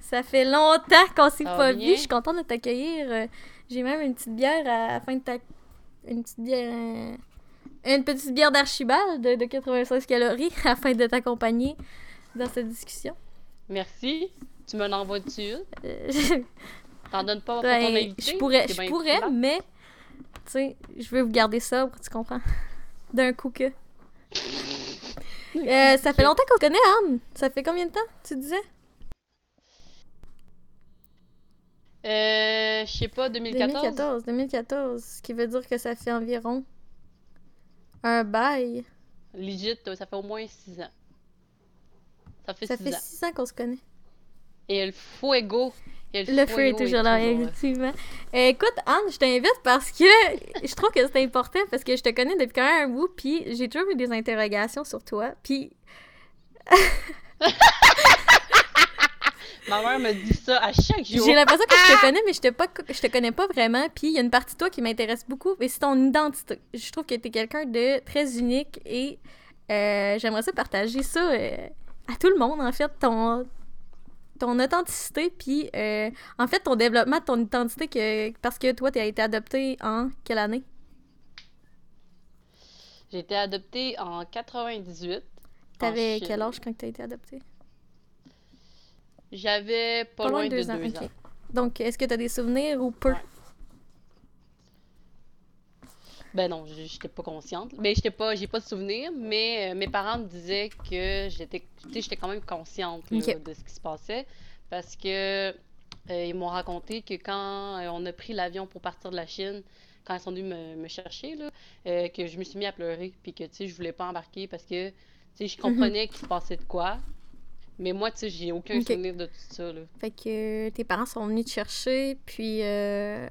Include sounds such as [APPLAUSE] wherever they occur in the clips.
Ça fait longtemps qu'on s'est va pas bien? vu. Je suis contente de t'accueillir. Euh, J'ai même une petite bière à la fin de ta. Une petite bière. euh, Une petite bière d'Archibald de, de 96 calories [LAUGHS] afin de t'accompagner dans cette discussion. Merci. Tu me l'envoies dessus. Euh, T'en donnes pas pour ton ben, invité? je pourrais, je pourrais, mais. Tu sais, je veux vous garder sobre, tu comprends? [LAUGHS] D'un coup que. [LAUGHS] Euh, ça fait longtemps qu'on connaît, Anne. Ça fait combien de temps, tu disais? Euh, je sais pas, 2014. 2014, 2014, ce qui veut dire que ça fait environ un bail. Legit, ça fait au moins 6 ans. Ça fait Ça 6 fait ans. six ans qu'on se connaît. Et le fuego. et Le feu est toujours là, effectivement. Euh, écoute, Anne, je t'invite parce que [LAUGHS] je trouve que c'est important parce que je te connais depuis quand même un bout, puis j'ai toujours eu des interrogations sur toi, puis [LAUGHS] Ma mère me dit ça à chaque jour. j'ai l'impression que je te connais, mais je te, pas, je te connais pas vraiment, puis il y a une partie de toi qui m'intéresse beaucoup, et c'est ton identité. Je trouve que tu es quelqu'un de très unique et euh, j'aimerais ça partager ça euh, à tout le monde, en fait, ton, ton authenticité, puis euh, en fait, ton développement de ton identité, que, parce que toi, tu as été adopté en quelle année? J'ai été adoptée en 98. T'avais quel âge quand tu as été adopté? J'avais pas, loin, de deux ans. Donc, est-ce que tu as des souvenirs ou peu? Ouais. Ben non, j'étais pas consciente. Mais j'étais pas, j'ai pas de souvenir, mais euh, mes parents me disaient que j'étais, tu sais, j'étais quand même consciente là, de ce qui se passait parce que euh, ils m'ont raconté que quand euh, on a pris l'avion pour partir de la Chine, quand ils sont venus me, me chercher là, euh, que je me suis mis à pleurer puis que tu sais, je voulais pas embarquer parce que tu sais, je comprenais qu'il se passait de quoi. Mais moi, tu sais, j'ai aucun souvenir de tout ça là. Fait que euh, tes parents sont venus te chercher, puis euh,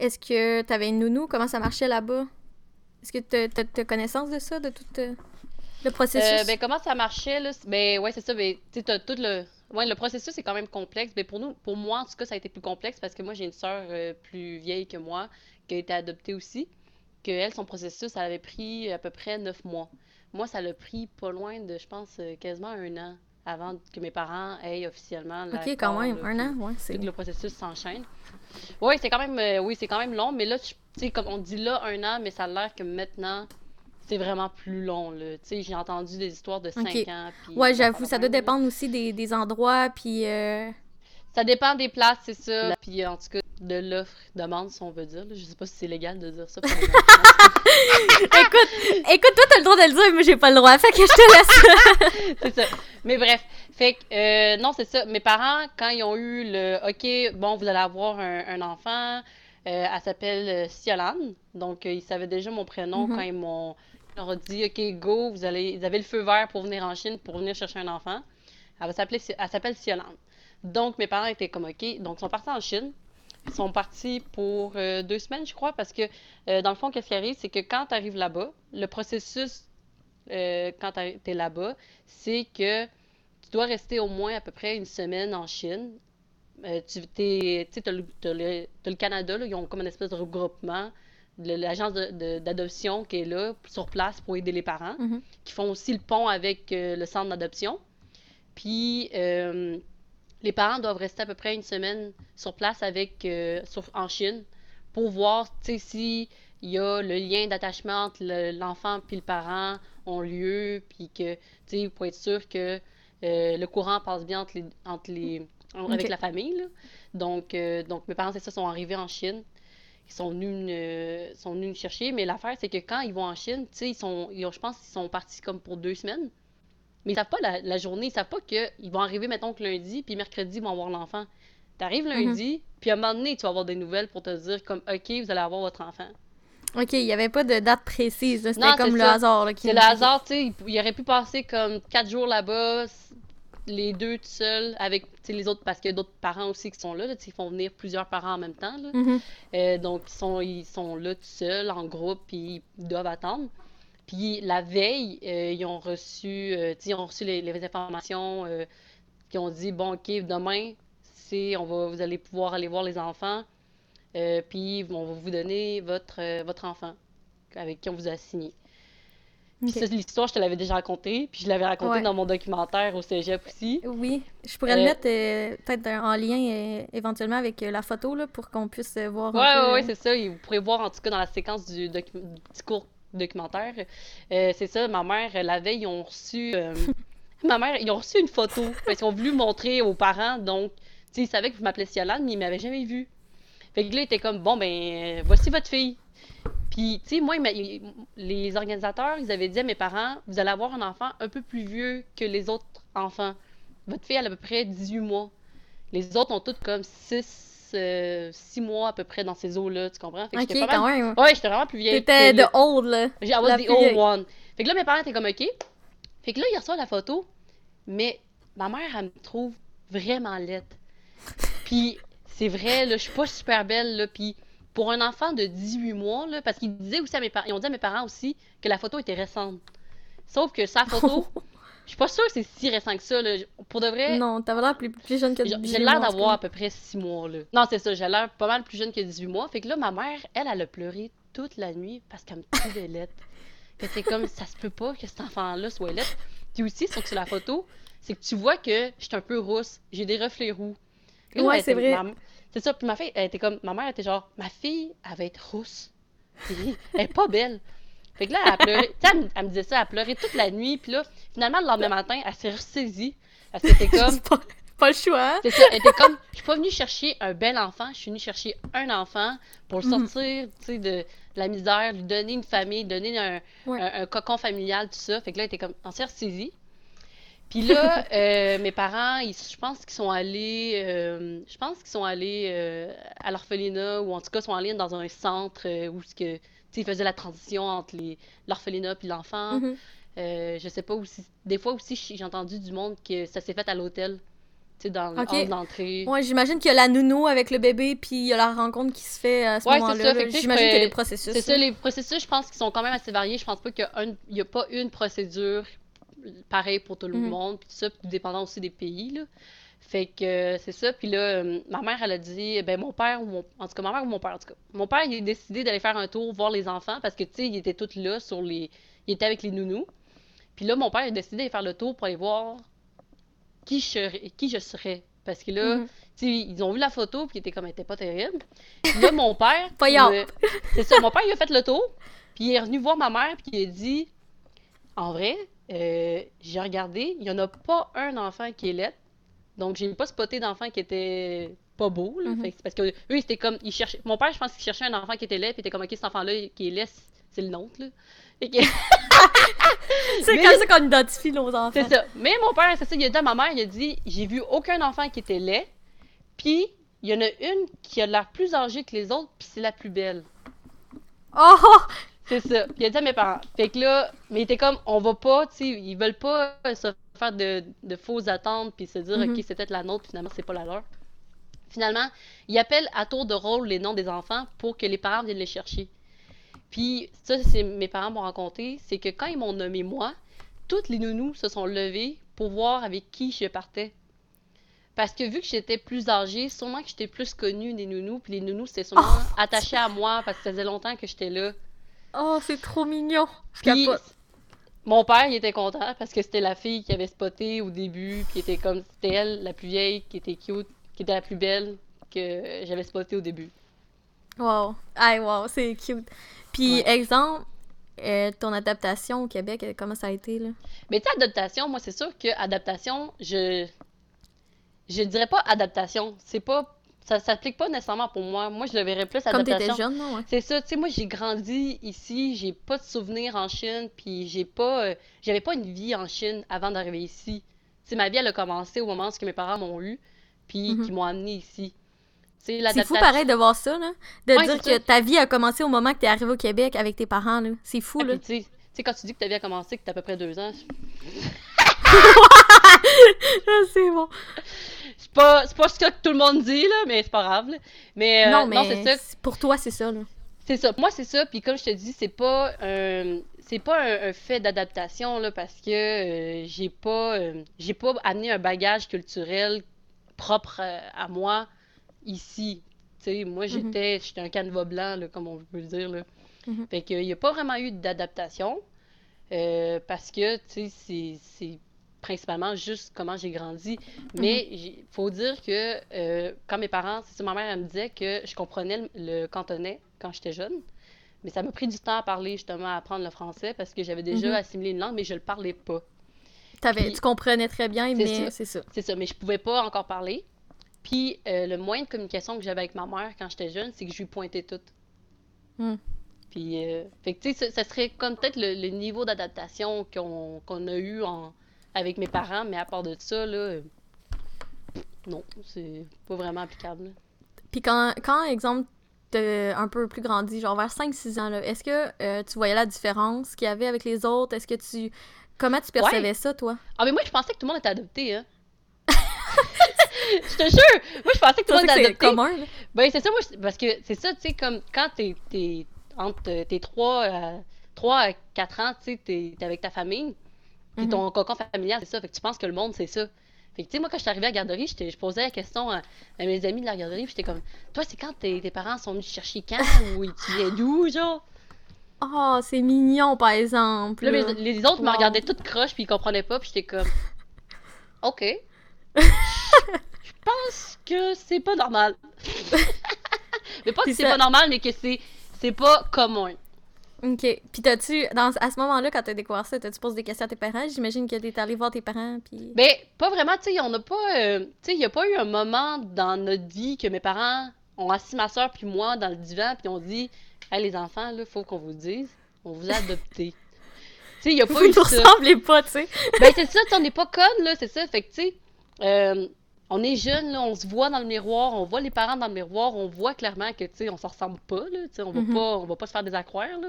est-ce que tu avais une nounou? Comment ça marchait là-bas? Est-ce que tu as, connaissance de ça, de tout euh, le processus? Euh, ben, comment ça marchait, là? Ben, ouais, c'est ça. Ben, tu sais, t'as tout le. Ouais, le processus est quand même complexe. Mais pour nous, pour moi, en tout cas, ça a été plus complexe parce que moi, j'ai une sœur plus vieille que moi qui a été adoptée aussi. Que elle, son processus, ça avait pris à peu près neuf mois. Moi, ça l'a pris pas loin de, je pense, euh, quasiment un an avant que mes parents aient officiellement ok, quand même, là, un an, ouais, c'est... tout le processus s'enchaîne. Oui, c'est quand même, euh, oui, c'est quand même long, mais là, tu sais, comme on dit là, un an, mais ça a l'air que maintenant, c'est vraiment plus long, là. Tu sais, j'ai entendu des histoires de cinq ans. puis Ouais, affaires j'avoue, ça doit dépendre aussi des, des endroits, puis... euh, Ça dépend des places, c'est ça. Puis en tout cas, de l'offre, demande, si on veut dire. Je sais pas si c'est légal de dire ça. pour [LAUGHS] écoute, écoute, toi, t'as le droit de le dire, mais j'ai pas le droit, fait que je te laisse. [LAUGHS] c'est ça. Mais bref, fait que, euh, non, c'est ça. Mes parents, quand ils ont eu le OK, bon, vous allez avoir un, un enfant, euh, elle s'appelle euh, Siolane. Donc, euh, ils savaient déjà mon prénom Mhm. quand ils m'ont leur dit OK, go, vous allez, ils avaient le feu vert pour venir en Chine pour venir chercher un enfant. Elle s'appelle Siolane. Donc, mes parents étaient comme OK. Donc, ils sont partis en Chine. Ils sont partis pour euh, deux semaines, je crois, parce que euh, dans le fond, qu'est-ce qui arrive, c'est que quand tu arrives là-bas, le processus euh, quand tu es là-bas, c'est que tu dois rester au moins à peu près une semaine en Chine. Tu t'as le, le- le Canada, là, ils ont comme une espèce de regroupement, de l'agence d'adoption qui est là sur place pour aider les parents, Mhm. qui font aussi le pont avec euh, le centre d'adoption. Puis euh, les parents doivent rester à peu près une semaine sur place avec euh, sur- en Chine pour voir si il y a le lien d'attachement entre le- l'enfant puis le parent ont lieu, puis que pour être sûr que euh, le courant passe bien entre les, entre les en- avec la famille. là. Donc, euh, donc mes parents, c'est ça, sont arrivés en Chine. Ils sont venus, me- sont venus nous chercher. Mais l'affaire, c'est que quand ils vont en Chine, ils sont, ils ont- je pense qu'ils sont partis comme pour deux semaines. Mais ils savent pas la, la journée. Ils savent pas qu'ils vont arriver, mettons, que lundi, puis mercredi, ils vont avoir l'enfant. T'arrives lundi, puis à un moment donné, tu vas avoir des nouvelles pour te dire comme, OK, vous allez avoir votre enfant. Ok, il y avait pas de date précise, c'était comme le ça. hasard. Là, qui C'est le hasard, tu sais. Il, aurait pu passer comme quatre jours là-bas, les deux tout seuls, avec les autres, parce qu'il y a d'autres parents aussi qui sont là, ils font venir plusieurs parents en même temps. là. Mhm. Euh, donc, ils sont, ils sont là tout seuls, en groupe, puis ils doivent attendre. Puis la veille, euh, ils ont reçu, euh, ils ont reçu les, les informations euh, qui ont dit, bon, OK, demain, c'est, on va, vous allez pouvoir aller voir les enfants, euh, puis on va vous donner votre, euh, votre enfant avec qui on vous a signé. Puis Ok. ça, l'histoire, je te l'avais déjà racontée, puis je l'avais racontée Ouais. dans mon documentaire au cégep aussi. Oui, je pourrais le mettre peut-être en lien éventuellement avec la photo là, pour qu'on puisse voir ouais, ouais, euh, c'est ça. Et Vous pourrez voir, en tout cas, dans la séquence du, du court documentaire. Euh, c'est ça, ma mère, euh, la veille, ils ont reçu. euh, [LAUGHS] ma mère, ils ont reçu une photo parce qu'ils ont voulu montrer aux parents. Donc, tu ils savaient que je m'appelais Siolane, mais ils m'avaient jamais vue. Fait que là, ils étaient comme, bon, ben, voici votre fille. Puis, tu sais, moi, les organisateurs, ils avaient dit à mes parents, vous allez avoir un enfant un peu plus vieux que les autres enfants. Votre fille, elle a à peu près 18 mois. Les autres ont toutes comme 6, 6 mois à peu près dans ces eaux-là, tu comprends? Fait que Ok, j'étais pas quand même. Ouais, j'étais vraiment plus vieille. T'étais le- old là. I was the old vieille. one. Fait que là, mes parents étaient comme, OK. Fait que là, il reçoit la photo, mais ma mère, elle me trouve vraiment laide. Puis, c'est vrai, là, je suis pas super belle, là, puis pour un enfant de 18 mois, là, parce qu'ils disaient aussi à mes parents, ils ont dit à mes parents aussi que la photo était récente. Sauf que sa photo, [LAUGHS] je suis pas sûre que c'est si récent que ça, là. Pour de vrai, Non, t'avais l'air plus, plus jeune que j'ai 18 j'ai mois, l'air en tout d'avoir à peu près 6 mois, là. Non, c'est ça, j'ai l'air pas mal plus jeune que 18 mois. Fait que là, ma mère, elle, elle a pleuré toute la nuit parce qu'elle me trouvait [LAUGHS] que c'est comme, ça se peut pas que cet enfant-là soit laide. Puis aussi, sur sur la photo, c'est que tu vois que je suis un peu rousse. J'ai des reflets roux. Là, Ouais, c'est vrai. ma- C'est ça, puis ma fille, elle était comme, ma mère était genre, ma fille, elle va être rousse. Elle est pas belle. Fait que là, elle sais, elle, me- elle me disait ça, elle a pleuré toute la nuit, puis là, finalement, le lendemain matin, elle s'est ressaisie. Parce que c'était comme, [LAUGHS] pas, pas le choix. hein? c'est ça, elle était comme, je suis pas venue chercher un bel enfant, je suis venue chercher un enfant pour le Mhm. sortir, tu sais, de la misère, lui donner une famille, donner un, Ouais. un, un cocon familial, tout ça. Fait que là, elle était comme, en s'est ressaisie. Puis là, [LAUGHS] euh, mes parents, ils- je pense qu'ils sont allés, euh, je pense qu'ils sont allés euh, à l'orphelinat, ou en tout cas, sont allés dans un centre euh, où ce que, ils faisaient la transition entre l'orphelinat puis l'enfant. Mhm. Euh, je sais pas aussi. Des fois aussi, j'ai entendu du monde que ça s'est fait à l'hôtel. Tu sais, dans le Ok. hall d'entrée. Ouais, j'imagine qu'il y a la nounou avec le bébé, puis il y a la rencontre qui se fait à ce Ouais, moment-là. J'imagine qu'il y a des processus. C'est ça, les processus, je pense qu'ils sont quand même assez variés. Je pense pas qu'il y a, pas une procédure pareille pour tout le Mhm. monde. Puis tout ça, puis dépendant aussi des pays, là. Fait que euh, c'est ça. Puis là, euh, ma mère, elle a dit, ben mon père, ou mon... en tout cas, ma mère ou mon père, en tout cas. Mon père, il a décidé d'aller faire un tour, voir les enfants, parce que, tu sais, il était tous là, sur les... Il était avec les nounous. Puis là, mon père, il a décidé d'aller faire le tour pour aller voir qui je serais. Qui je serais. Parce que là, Mhm. tu sais, ils ont vu la photo, puis il était comme, elle était pas terrible. Puis là, mon père. [LAUGHS] [LAUGHS] C'est ça, mon père, il a fait le tour, puis il est revenu voir ma mère, puis il a dit En vrai, euh, j'ai regardé, il y en a pas un enfant qui est laid. Donc, j'ai pas spoté d'enfant qui était pas beau, là. Mhm. Fait que c'est parce que eux, c'était comme. Ils cherchaient... Mon père, je pense qu'il cherchait un enfant qui était laid, puis il était comme, ok, cet enfant-là qui est laid, c'est le nôtre, là. Que- [LAUGHS] C'est comme ça qu'on identifie nos enfants. c'est ça. Mais mon père, c'est ça, il a dit à ma mère, il a dit J'ai vu aucun enfant qui était laid, puis il y en a une qui a l'air plus âgée que les autres, puis c'est la plus belle. Oh! C'est ça. Puis il a dit à mes parents. Fait que là, mais il était comme On va pas, tu sais, ils veulent pas euh, se faire de, de fausses attentes, puis se dire Mhm. Ok, c'est peut-être la nôtre, puis finalement, c'est pas la leur. Finalement, il appelle à tour de rôle les noms des enfants pour que les parents viennent les chercher. Puis ça, c'est mes parents m'ont raconté, c'est que quand ils m'ont nommé moi, toutes les nounous se sont levées pour voir avec qui je partais. Parce que vu que j'étais plus âgée, sûrement que j'étais plus connue des nounous, puis les nounous c'était sûrement Oh, attachés à moi parce que ça faisait longtemps que j'étais là. Oh, c'est trop mignon. Je Puis capote. mon père, il était content parce que c'était la fille qui avait spoté au début, puis était comme c'était elle, la plus vieille, qui était cute, qui était la plus belle que j'avais spoté au début. Wow. Ay, wow, c'est cute. Puis, Ouais. exemple, euh, ton adaptation au Québec, euh, comment ça a été, là? Mais tu adaptation, moi, c'est sûr que adaptation, je. Je dirais pas adaptation. C'est pas. Ça s'applique pas nécessairement pour moi. Moi, je le verrais plus Comme adaptation. t'étais jeune, non? Ouais. C'est ça, tu sais, moi, j'ai grandi ici, j'ai pas de souvenirs en Chine, puis j'ai pas. euh, J'avais pas une vie en Chine avant d'arriver ici. Tu sais, ma vie, elle a commencé au moment où mes parents m'ont eu, puis Mhm. qui m'ont amené ici. C'est fou pareil de voir ça, là. De Ouais, dire que ta vie a commencé au moment que t'es arrivé au Québec avec tes parents, là. C'est fou, Ah, là. tu sais, quand tu dis que ta vie a commencé, que t'as à peu près deux ans, [LAUGHS] [LAUGHS] Ah, c'est bon. C'est pas, pas ce que tout le monde dit, là, mais c'est pas grave. là. Mais, euh, non, mais c'est ça. pour toi, c'est ça, là. C'est ça. Moi, c'est ça. Puis comme je te dis, c'est pas un, c'est pas un, un fait d'adaptation là, parce que euh, j'ai pas, euh, j'ai pas amené un bagage culturel propre euh, à moi ici. Moi, j'étais, j'étais un canevas blanc, là, comme on peut le dire là. Mhm. Fait qu'il y a pas vraiment eu d'adaptation. euh, parce que, tu sais, c'est principalement juste comment j'ai grandi. Mais il faut dire que euh, quand mes parents, c'est ça, ma mère, elle me disait que je comprenais le, le cantonais quand j'étais jeune. Mais ça m'a pris du temps à parler, justement, à apprendre le français parce que j'avais déjà Mhm. assimilé une langue, mais je le parlais pas. Puis- tu comprenais très bien, mais c'est ça. C'est ça, mais je pouvais pas encore parler. Puis euh, le moyen de communication que j'avais avec ma mère quand j'étais jeune, c'est que je lui pointais tout. Hmm. Puis, euh, fait que, tu sais, ça, ça serait comme peut-être le, le niveau d'adaptation qu'on qu'on a eu en, avec mes parents, mais à part de ça, là, euh, non, c'est pas vraiment applicable. Puis quand, quand exemple, t'as un peu plus grandi, genre vers 5-6 ans, là, est-ce que euh, tu voyais la différence qu'il y avait avec les autres? Est-ce que tu... Comment tu percevais ça, toi? Ah, mais moi, je pensais que tout le monde était adopté, hein. [LAUGHS] je te jure! Moi, je pensais que tout le monde était c'est adopté. commun, là? Ben, c'est ça, moi, je- parce que c'est ça, tu sais, comme quand t'es, t'es entre tes 3 à, 3 à 4 ans, tu sais, t'es, t'es avec ta famille, puis Mhm. ton cocon familial, c'est ça, fait que tu penses que le monde, c'est ça. Fait que, tu sais, moi, quand je suis arrivée à la garderie, je posais la question à, à mes amis de la garderie, puis j'étais comme, toi, c'est quand tes, tes parents sont venus chercher quand, [LAUGHS] ou tu viens d'où, genre? Oh, c'est mignon, par exemple. Là, mes- les autres me regardaient toutes croches, puis ils comprenaient pas, puis j'étais comme, [LAUGHS] OK. Je pense que c'est pas normal. [LAUGHS] mais pas que c'est pas normal, mais que c'est c'est pas commun. OK. Puis t'as-tu... Dans, à ce moment-là, quand t'as découvert ça, t'as-tu posé des questions à tes parents? J'imagine que t'es allé voir tes parents, puis... Ben, pas vraiment, tu sais, on n'a pas. euh, tu sais, il n'y a pas eu un moment dans notre vie que mes parents ont assis ma soeur puis moi dans le divan, puis ont dit Hey, les enfants, là, faut qu'on vous dise, on vous a adoptés. [LAUGHS] tu sais, il n'y a Vous pas eu nous ça. ressemblez pas, tu sais. Ben, c'est ça, on n'est pas connes, là, c'est ça. Fait que, tu sais, euh, on est jeunes, là, on se voit dans le miroir, on voit les parents dans le miroir, on voit clairement que, tu sais, on s'en ressemble pas, là, tu sais, on va pas, on va pas se faire des accroires, là.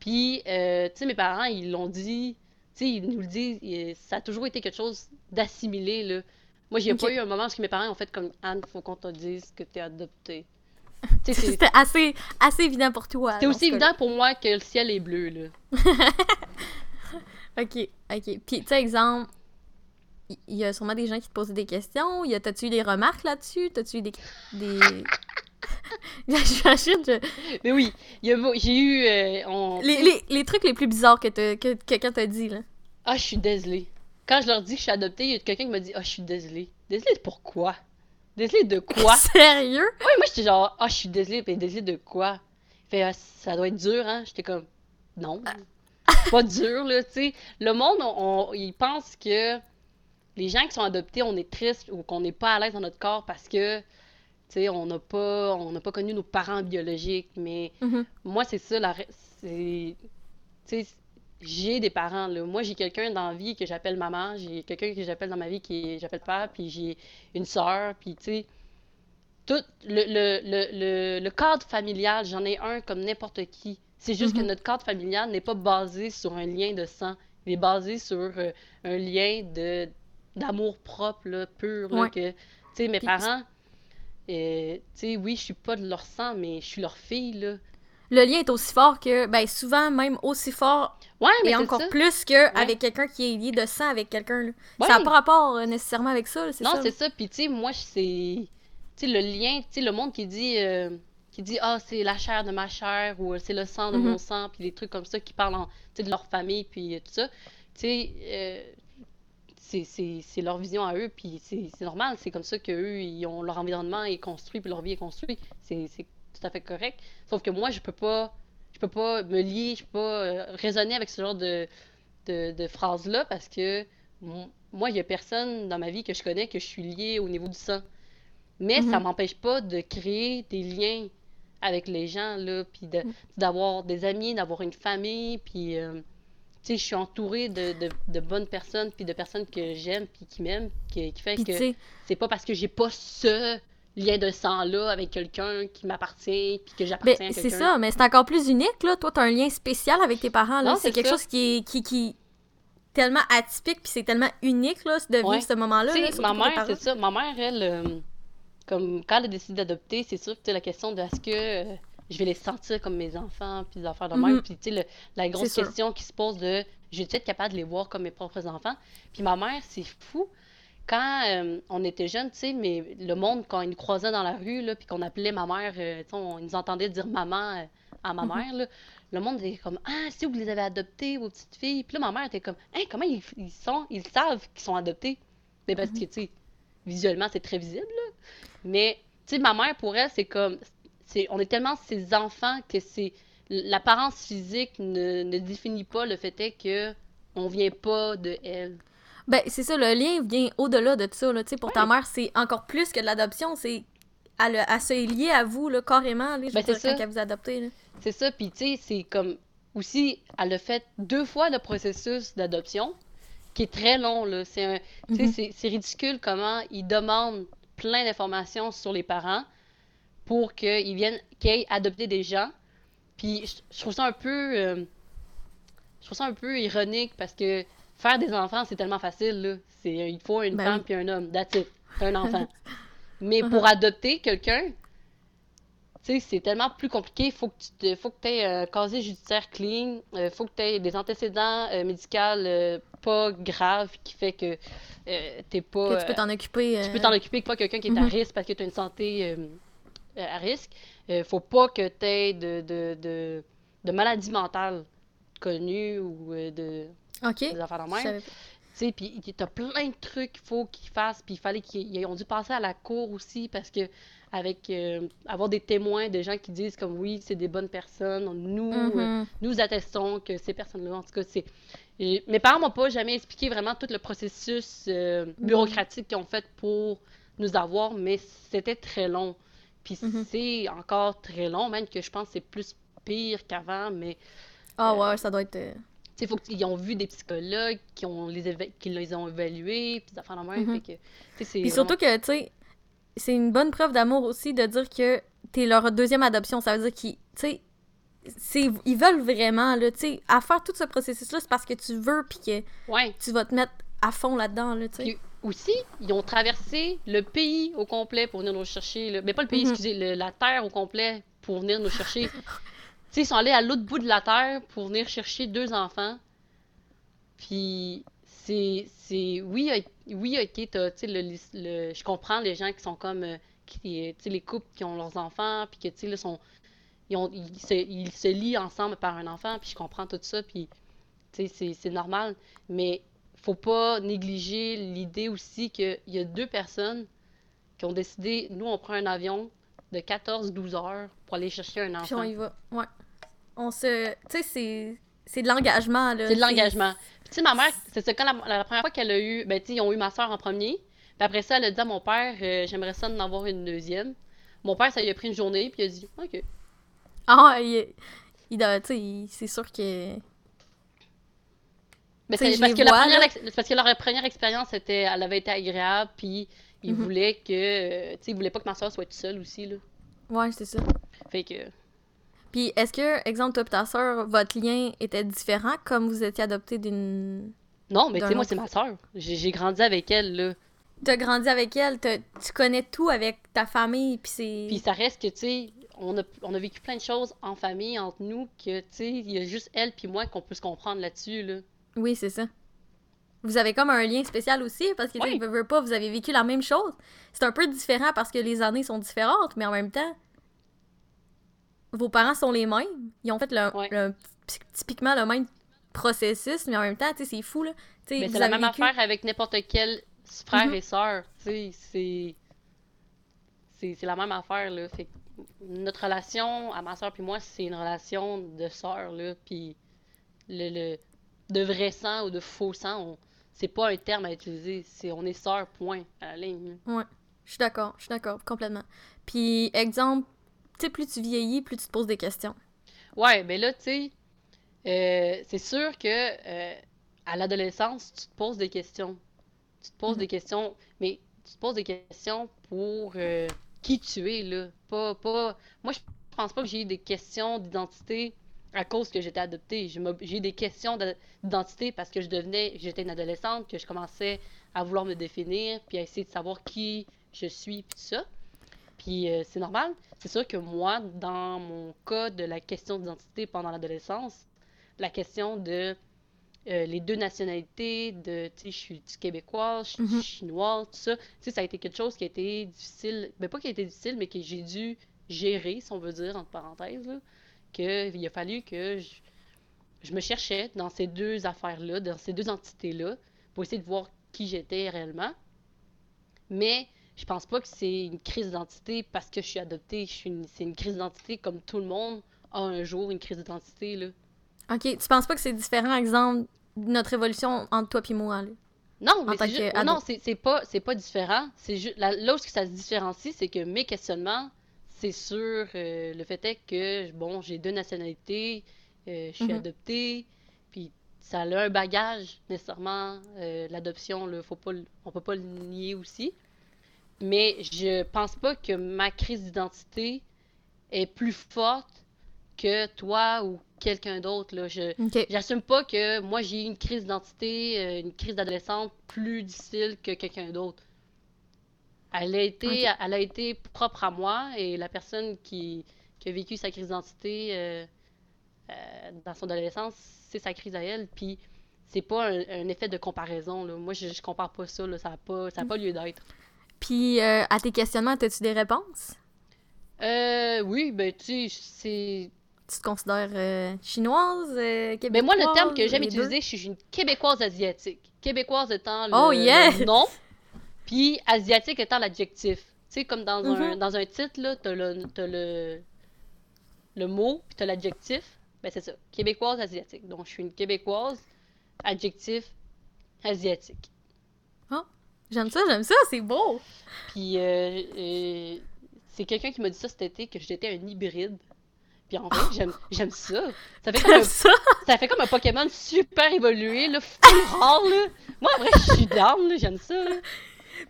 Puis, euh, tu sais, mes parents, ils l'ont dit, tu sais, ils nous le disent, et ça a toujours été quelque chose d'assimilé, là. Moi, j'ai Ok. pas eu un moment où mes parents ont fait comme Anne, faut qu'on te dise que t'es adoptée. [LAUGHS] C'était assez, assez évident pour toi. c'est dans aussi évident pour moi que le ciel est bleu, là. [LAUGHS] OK, OK. Puis, tu sais, exemple, il y, a sûrement des gens qui te posaient des questions. Y a- T'as-tu eu des remarques là-dessus? T'as-tu eu des... des... [LAUGHS] [LAUGHS] Je- Mais oui, il y a- j'ai eu. euh, on- les, les, les trucs les plus bizarres que, t'as- que, que quelqu'un t'a dit, là. Ah, je suis désolée. Quand je leur dis que je suis adoptée, il y a quelqu'un qui m'a dit Ah, je suis désolée. Désolée de pourquoi? Désolée de quoi? [LAUGHS] Sérieux? Oui, moi j'étais genre Ah, je suis désolée, mais désolée de quoi? Il fait Ah, ça doit être dur, hein? J'étais comme Non. C'est pas dur, là, tu sais. Le monde, on, on- il pense que les gens qui sont adoptés, on est triste ou qu'on n'est pas à l'aise dans notre corps parce que, tu sais, on n'a pas, on n'a pas connu nos parents biologiques, mais Mhm. moi, c'est ça, la... c'est... Tu sais, j'ai des parents, là. Moi, j'ai quelqu'un dans la vie que j'appelle maman, j'ai quelqu'un que j'appelle dans ma vie qui j'appelle père, puis j'ai une sœur, puis tu sais... Tout le, le, le, le, le cadre familial, j'en ai un comme n'importe qui. C'est juste Mhm. que notre cadre familial n'est pas basé sur un lien de sang. Il est basé sur euh, un lien de d'amour propre, là, pur, là, Ouais. que... Tu sais, mes parents... euh, tu sais, oui, je suis pas de leur sang, mais je suis leur fille, là. Le lien est aussi fort que, ben, souvent, même aussi fort Ouais, mais et encore ça. plus que avec quelqu'un qui est lié de sang avec quelqu'un. Ça n'a pas rapport euh, nécessairement avec ça, c'est Non, ça. c'est ça. Puis, tu sais, moi, c'est. Tu sais, le lien, tu sais, le monde qui dit. euh, qui dit, ah, c'est la chair de ma chair ou euh, c'est le sang de mon sang, puis des trucs comme ça qui parlent en- tu sais, de leur famille, puis tout ça. Tu sais, euh, c'est- leur vision à eux, puis c'est normal. C'est comme ça qu'eux, ils ont leur environnement est construit, puis leur vie est construite. C'est tout à fait correct. Sauf que moi, je peux pas. Je peux pas me lier, je peux pas euh, raisonner avec ce genre de, de, de phrases-là parce que moi, il y a personne dans ma vie que je connais que je suis liée au niveau du sang. Mais ça Mhm. m'empêche pas de créer des liens avec les gens, là, puis de- d'avoir des amis, d'avoir une famille, puis, euh, je suis entourée de, de, de bonnes personnes, puis de personnes que j'aime, puis qui m'aiment, qui, qui fait que c'est pas parce que j'ai pas ce lien de sang-là avec quelqu'un qui m'appartient, puis que ben, j'appartiens à c'est quelqu'un. ça, mais c'est encore plus unique, là. Toi, t'as un lien spécial avec tes parents, là. C'est c'est quelque ça. chose qui est qui, qui tellement atypique, puis c'est tellement unique, là, de vivre Ouais. ce moment-là. Là, ma mère, c'est ça. Ma mère, elle, euh, comme quand elle a décidé d'adopter, c'est sûr que la question de est-ce que euh, je vais les sentir comme mes enfants, puis des affaires de même. Mhm. Puis, tu sais, la grosse sûr. question qui se pose de je vais être capable de les voir comme mes propres enfants? Puis ma mère, c'est fou. Quand euh, on était jeunes, tu sais, mais le monde, quand ils nous croisaient dans la rue, là, puis qu'on appelait ma mère, euh, tu sais, on, ils nous entendait dire maman euh, à ma Mhm. mère, là, le monde était comme Ah, si vous les avez adoptés, vos petites filles. Puis là, ma mère était comme Hein, comment ils, ils sont? Ils savent qu'ils sont adoptés. Mais parce que, tu sais, visuellement, c'est très visible, là. Mais, tu sais, ma mère, pour elle, c'est comme c'est On est tellement ses enfants que c'est. L'apparence physique ne, ne définit pas le fait est que on vient pas de elle. Ben, c'est ça, le lien vient au-delà de ça, là. Pour ta mère, c'est encore plus que de l'adoption, c'est... Elle, elle se liée à vous, là, carrément, là, Ben, c'est dire, ça. quand elle vous a adopté. C'est ça, puis tu sais, c'est comme aussi, elle a fait deux fois le processus d'adoption, qui est très long, là. C'est un, Mhm. c'est ridicule comment ils demandent plein d'informations sur les parents pour qu'ils viennent, qu'ils aillent adopter des gens. Puis je, trouve ça un peu, euh, je trouve ça un peu ironique parce que faire des enfants, c'est tellement facile, là. C'est, il faut une Ben femme oui. puis un homme, that's it, un enfant. [LAUGHS] Mais pour adopter quelqu'un, tu sais, c'est tellement plus compliqué. Faut que tu te, faut que aies un casier judiciaire clean. euh, faut que tu aies des antécédents euh, médicaux euh, pas graves qui fait que euh, t'es pas. Que tu peux euh, t'en occuper. tu euh, peux t'en occuper que pas quelqu'un qui est à Mhm. risque parce que tu as une santé euh, euh, à risque. Euh, faut pas que tu aies de, de, de, de maladie mentale connue ou euh, de, Ok. des affaires de même. Tu sais, puis t'as plein de trucs qu'il faut qu'ils fassent, puis il fallait qu'ils ils ont dû passer à la cour aussi parce que avec euh, avoir des témoins, des gens qui disent comme oui, c'est des bonnes personnes, nous euh, Mhm. nous attestons que ces personnes-là, en tout cas, c'est et mes parents m'ont pas jamais expliqué vraiment tout le processus euh, bureaucratique qu'ils ont fait pour nous avoir, mais c'était très long. Puis Mhm. c'est encore très long, même que je pense que c'est plus pire qu'avant, mais Ah ouais, ça doit être... euh, il faut qu'ils ont vu des psychologues qui, ont les, éva- qui les ont évalués, puis des affaires de même. Mhm. fait que, Puis surtout que, tu sais, c'est une bonne preuve d'amour aussi de dire que t'es leur deuxième adoption. Ça veut dire qu'ils, tu sais, ils veulent vraiment, là, tu sais, à faire tout ce processus-là, c'est parce que tu veux, puis que Ouais. tu vas te mettre à fond là-dedans, là, tu sais. Aussi, ils ont traversé le pays au complet pour venir nous chercher. Mais pas le pays, Mhm. excusez, le- la terre au complet pour venir nous chercher. [LAUGHS] tu sais, ils sont allés à l'autre bout de la terre pour venir chercher deux enfants. Puis c'est, c'est, oui, oui, ok, t'as, tu sais, le, le- je comprends les gens qui sont comme, euh, qui, euh, tu sais, les couples qui ont leurs enfants, puis que, tu sais, sont, ils, ont, ils, se, ils se lient ensemble par un enfant, puis je comprends tout ça, puis, tu sais, c'est, c'est normal. Mais faut pas négliger l'idée aussi qu'il y a deux personnes qui ont décidé, nous, on prend un avion de 14-12 heures pour aller chercher un Puis on enfant. y va. Ouais. On se. Tu sais, c'est. De l'engagement, là. C'est de l'engagement. Puis, tu sais, ma mère, c'est ça, quand la, la première fois qu'elle a eu, ben, tu sais, ils ont eu ma soeur en premier. Puis après ça, elle a dit à mon père, euh, j'aimerais ça d'en avoir une deuxième. Mon père, ça lui a pris une journée, puis il a dit, OK. Ah, il. il doit- tu sais, il- c'est sûr que. Mais c'est parce que, la vois, première là. ex- c'est parce que leur première expérience, était, elle avait été agréable, puis ils Mhm. voulaient que, euh, tu sais, ils voulaient pas que ma soeur soit toute seule aussi, là. Ouais, c'est ça. Fait que, Puis, est-ce que, exemple, toi et ta soeur, votre lien était différent comme vous étiez adopté d'une. non, mais tu sais, moi, c'est ma soeur. J'ai grandi avec elle, là. T'as grandi avec elle, tu connais tout avec ta famille, puis c'est. Puis ça reste que, tu sais, on a, on a vécu plein de choses en famille, entre nous, que, tu sais, il y a juste elle puis moi qu'on peut se comprendre là-dessus, là. Oui, c'est ça. Vous avez comme un lien spécial aussi, parce que, Oui. veux pas, vous avez vécu la même chose. C'est un peu différent parce que les années sont différentes, mais en même temps, vos parents sont les mêmes. Ils ont fait le, Ouais. le- typiquement le même processus, mais en même temps, tu sais, c'est fou, là. Mais c'est la même vécu- affaire avec n'importe quel frère Mhm. et sœur, c'est... C'est c'est la même affaire, là. Fait que notre relation, à ma sœur puis moi, c'est une relation de sœur, là, puis le, le- de vrai sang ou de faux sang, on- c'est pas un terme à utiliser, c'est on est sœurs, point, à la ligne. Ouais, je suis d'accord, je suis d'accord, complètement. Puis, exemple, tu sais, plus tu vieillis, plus tu te poses des questions. Ouais, ben là, tu sais, euh, c'est sûr que euh, à l'adolescence, tu te poses des questions. Tu te poses Mhm. des questions, mais tu te poses des questions pour euh, qui tu es, là. Pas, pas... Moi, je pense pas que j'ai eu des questions d'identité à cause que j'étais adoptée. J'ai eu des questions de- d'identité parce que je devenais, j'étais une adolescente, que je commençais à vouloir me définir, puis à essayer de savoir qui je suis, puis tout ça. Puis euh, c'est normal. C'est sûr que moi, dans mon cas de la question d'identité pendant l'adolescence, la question de euh, les deux nationalités, de, tu sais, je suis québécoise, je suis Mhm. chinoise, tout ça, tu sais, ça a été quelque chose qui a été difficile, ben pas qui a été difficile, mais que j'ai dû gérer, si on veut dire, entre parenthèses, là, qu'il a fallu que je, je me cherchais dans ces deux affaires-là, dans ces deux entités-là, pour essayer de voir qui j'étais réellement. Mais je pense pas que c'est une crise d'identité parce que je suis adoptée. Je suis une- C'est une crise d'identité comme tout le monde a un jour une crise d'identité. Là. Ok, tu penses pas que c'est différent, exemple, de notre évolution entre toi et moi, là? Non, mais tant c'est non, c'est c'est pas, c'est pas différent. C'est juste là, là où ça se différencie, c'est que mes questionnements, c'est sur euh, le fait est que bon, j'ai deux nationalités, euh, je suis Mhm. adoptée, puis ça a un bagage nécessairement euh, l'adoption, on peut pas le nier aussi. Mais je pense pas que ma crise d'identité est plus forte que toi ou quelqu'un d'autre. Je, Ok. J'assume pas que moi j'ai eu une crise d'identité, euh, une crise d'adolescente plus difficile que quelqu'un d'autre. Elle a été, elle a été propre à moi et la personne qui, qui a vécu sa crise d'identité euh, euh, dans son adolescence, c'est sa crise à elle. Puis c'est pas un, un effet de comparaison. Là. Moi, je, je compare pas ça. Là. Ça n'a pas, ça a pas lieu d'être. Puis, euh, à tes questionnements, as-tu des réponses? Oui, ben tu sais, c'est. Tu te considères euh, chinoise, euh, québécoise? Mais moi, le terme que j'aime deux? utiliser, je suis une québécoise asiatique. Québécoise étant le, Oh, yeah! le nom, [LAUGHS] puis asiatique étant l'adjectif. Tu sais, comme dans, un, Mhm. dans un titre, là, t'as le, le, le mot, puis t'as l'adjectif. Ben, c'est ça. Québécoise asiatique. Donc, je suis une québécoise, adjectif, asiatique. J'aime ça, j'aime ça, c'est beau! Puis, euh, euh, c'est quelqu'un qui m'a dit ça cet été, que j'étais un hybride. Puis en vrai, j'aime, [LAUGHS] j'aime ça. Ça fait, comme un, ça! ça fait comme un Pokémon super évolué, là, full rare, là. Moi, en vrai, je suis down, là, j'aime ça, là.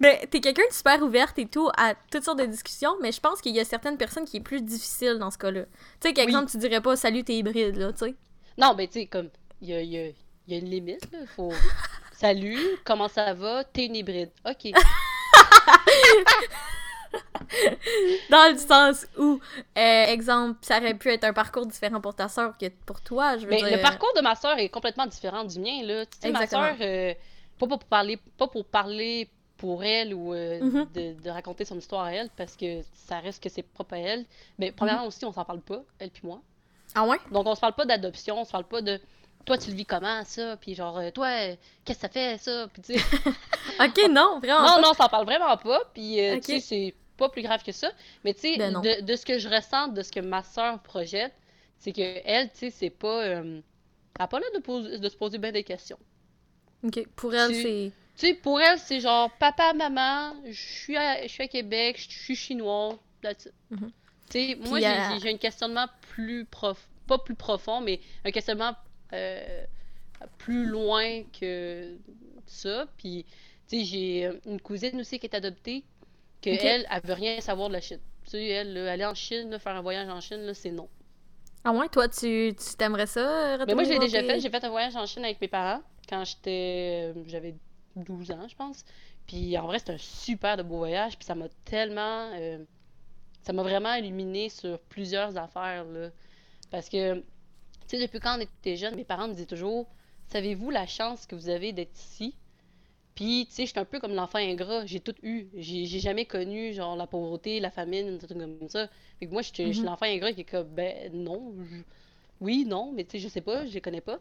Mais t'es quelqu'un de super ouverte et tout à toutes sortes de discussions, mais je pense qu'il y a certaines personnes qui est plus difficile dans ce cas-là. Tu sais, Oui. qu'exemple, tu dirais pas « Salut, t'es hybride », là, tu sais. Non, ben, tu sais, comme, il y a, y a- y a une limite, là. Faut. [LAUGHS] Salut, comment ça va? T'es une hybride. Ok. [LAUGHS] Dans le sens où, euh, exemple, ça aurait pu être un parcours différent pour ta sœur que pour toi, je veux Mais dire. le parcours de ma sœur est complètement différent du mien, là. Tu sais, ma sœur, euh, pas pour parler, pas pour parler pour elle ou euh, Mhm. de, de raconter son histoire à elle, parce que ça reste que c'est propre à elle. Mais premièrement aussi, on s'en parle pas, elle puis moi. Ah ouais? Donc, on se parle pas d'adoption, on se parle pas de toi, tu le vis comment, ça, puis genre, euh, toi, euh, qu'est-ce que ça fait, ça, puis tu sais. [LAUGHS] Ok, non, vraiment. non, pas. non, on s'en parle vraiment pas, puis euh, tu sais, c'est pas plus grave que ça. Mais tu sais, Ben de, de ce que je ressens, de ce que ma soeur projette, c'est que elle, tu sais, c'est pas. euh, elle a pas l'air de, de se poser bien des questions. Ok, pour elle, Tu- c'est. Tu sais, pour elle, c'est genre papa, maman, je suis à, je suis à Québec, je suis chinois, that's it. Mhm. Tu sais, moi, euh, j'ai- un questionnement plus prof, pas plus profond, mais un questionnement euh, plus loin que ça. Puis, tu sais, j'ai euh, une cousine aussi qui est adoptée, que Ok. elle, elle veut rien savoir de la Chine. Tu sais, elle, aller en Chine, là, faire un voyage en Chine, c'est non. Ah ouais, toi, tu tu t'aimerais ça, euh, Mais moi, je l'ai déjà fait. J'ai fait un voyage en Chine avec mes parents quand j'étais. J'avais 12 ans, je pense. Puis en vrai, c'était un super de beau voyage. Puis ça m'a tellement. euh, ça m'a vraiment illuminé sur plusieurs affaires, là. Parce que, tu sais, depuis quand on était jeune, mes parents me disaient toujours Savez-vous la chance que vous avez d'être ici Puis, tu sais, j'étais un peu comme l'enfant ingrat. J'ai tout eu. J'ai jamais connu, genre, la pauvreté, la famine, des trucs comme ça. Fait que moi, je suis Mhm. l'enfant ingrat qui est comme Ben non. je- Oui, non, mais tu sais, je sais pas, je les connais pas.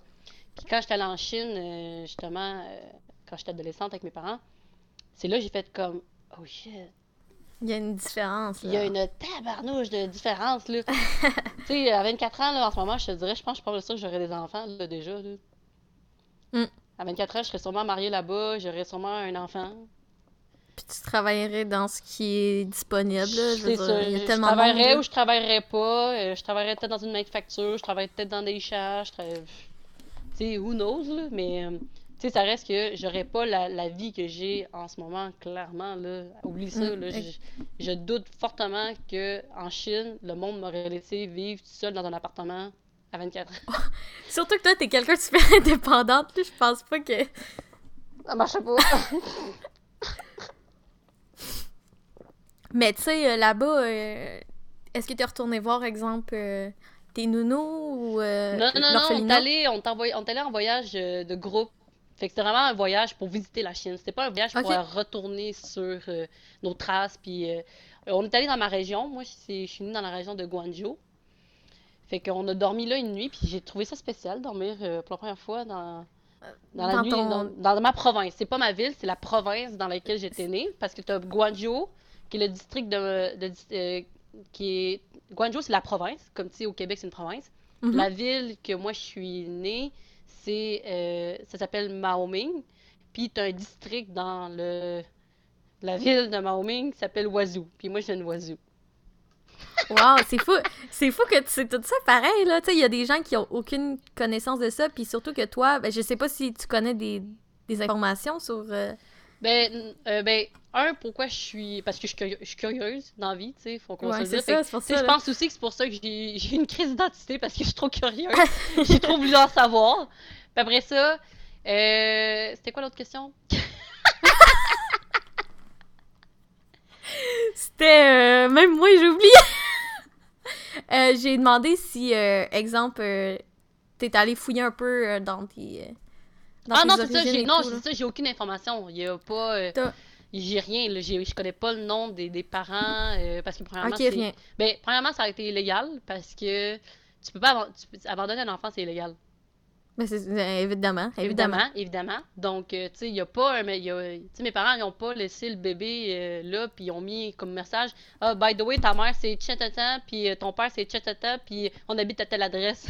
Puis quand j'étais allée en Chine, euh, justement, euh, quand j'étais adolescente avec mes parents, c'est là que j'ai fait comme Oh shit, Il y a une différence, il y a là. une tabarnouche de différence, là. [LAUGHS] tu sais, à 24 ans, là, en ce moment, je te dirais, je pense que je suis pas sûre que j'aurais des enfants, là, déjà, là. Mm. À 24 ans, je serais sûrement mariée là-bas, j'aurais sûrement un enfant. Puis tu travaillerais dans ce qui est disponible, là. Je veux dire, ça, il y a je tellement travaillerais là. ou je travaillerais pas, euh, je travaillerais peut-être dans une manufacture, je travaillerais peut-être dans des chars, je travaillerais... Tu sais, who knows, là, mais... tu sais, ça reste que j'aurais pas la, la vie que j'ai en ce moment, clairement, là. Oublie ça, Mm, là. Je, je doute fortement que en Chine, le monde m'aurait laissé vivre tout seul dans un appartement à 24 ans. Surtout que toi, t'es quelqu'un de super [LAUGHS] indépendante, là. Je pense pas que. [LAUGHS] Ça marche pas. [LAUGHS] Mais tu sais, euh, là-bas, euh, est-ce que t'es retourné voir, exemple, euh, tes nounous ou euh, non, non, non, on allé en voyage de groupe. Fait que c'était vraiment un voyage pour visiter la Chine. C'était pas un voyage pour Ok. euh, retourner sur euh, nos traces. Puis, euh, on est allé dans ma région. Moi, je suis venue dans la région de Guangzhou. Fait qu'on a dormi là une nuit, puis j'ai trouvé ça spécial, dormir euh, pour la première fois dans, dans la Dans nuit, ton- dans, dans ma province. C'est pas ma ville, c'est la province dans laquelle j'étais née, parce que t'as Guangzhou, qui est le district de... de- qui est... Guangzhou, c'est la province, comme tu sais, au Québec, c'est une province. Mhm. La ville que moi je suis née, c'est euh, ça s'appelle Maoming. Puis t'as un district dans le la ville de Maoming qui s'appelle Oiseau. Puis moi viens de Oiseau. Wow, c'est fou. C'est fou que tu sais tout ça pareil, là. Tu sais, il y a des gens qui ont aucune connaissance de ça, puis surtout que toi, ben, je sais pas si tu connais des, des informations sur... euh, Ben, euh, ben, un, pourquoi je suis. Parce que je suis, curi- je suis curieuse dans la vie, tu sais, faut qu'on se Ouais, le c'est dise. ça, pour ça. je pense aussi que c'est pour ça que [LAUGHS] j'ai une crise d'identité parce que je suis trop curieuse. [LAUGHS] j'ai trop voulu en savoir. Puis après ça, euh, c'était quoi l'autre question? [LAUGHS] C'était... euh, même moi, j'ai oublié! Euh, j'ai demandé si, exemple, t'es allé fouiller un peu dans tes... dans ah non, c'est ça, j'ai non, c'est ça, j'ai aucune information. Il y a pas. euh, j'ai rien, là, j'ai- je connais pas le nom des, des parents euh, parce que premièrement, Ok, c'est- rien. Ben, premièrement, ça a été illégal parce que tu peux pas tu peux- abandonner un enfant, c'est illégal. Mais c'est... euh, évidemment, évidemment. Évidemment, évidemment. Donc, euh, tu sais, il y a pas un. y a- Tu sais, mes parents, ils ont pas laissé le bébé euh, là, puis ils ont mis comme message Ah, by the way, ta mère, c'est tchatata, puis euh, ton père, c'est tchatata, puis on habite à telle adresse.